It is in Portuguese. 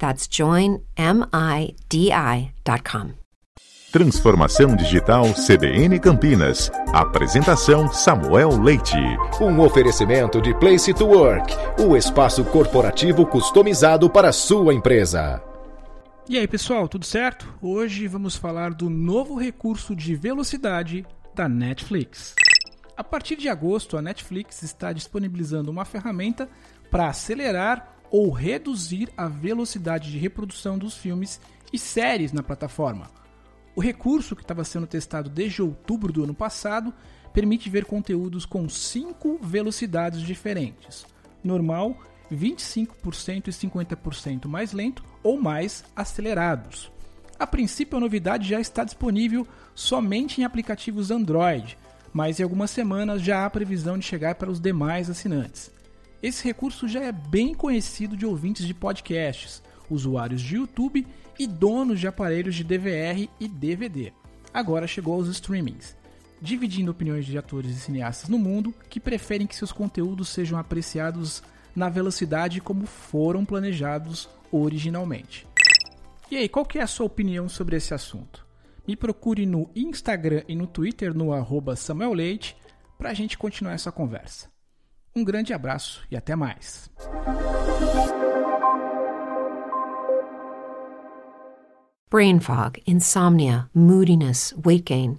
That's joinmidi.com. Transformação Digital CBN Campinas. Apresentação Samuel Leite. Um oferecimento de Place to Work, o espaço corporativo customizado para a sua empresa. E aí, pessoal, tudo certo? Hoje vamos falar do novo recurso de velocidade da Netflix. A partir de agosto, a Netflix está disponibilizando uma ferramenta para acelerar ou reduzir a velocidade de reprodução dos filmes e séries na plataforma. O recurso, que estava sendo testado desde outubro do ano passado, permite ver conteúdos com cinco velocidades diferentes: normal, 25% e 50% mais lento ou mais acelerados. A princípio, a novidade já está disponível somente em aplicativos Android, mas em algumas semanas já há previsão de chegar para os demais assinantes. Esse recurso já é bem conhecido de ouvintes de podcasts, usuários de YouTube e donos de aparelhos de DVR e DVD. Agora chegou aos streamings, dividindo opiniões de atores e cineastas no mundo que preferem que seus conteúdos sejam apreciados na velocidade como foram planejados originalmente. E aí, qual que é a sua opinião sobre esse assunto? Me procure no Instagram e no Twitter no arroba Samuel Leite para a gente continuar essa conversa. Um grande abraço e até mais. Brain fog, insomnia, moodiness, weight gain.